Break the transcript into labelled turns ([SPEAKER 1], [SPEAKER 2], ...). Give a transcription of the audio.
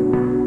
[SPEAKER 1] you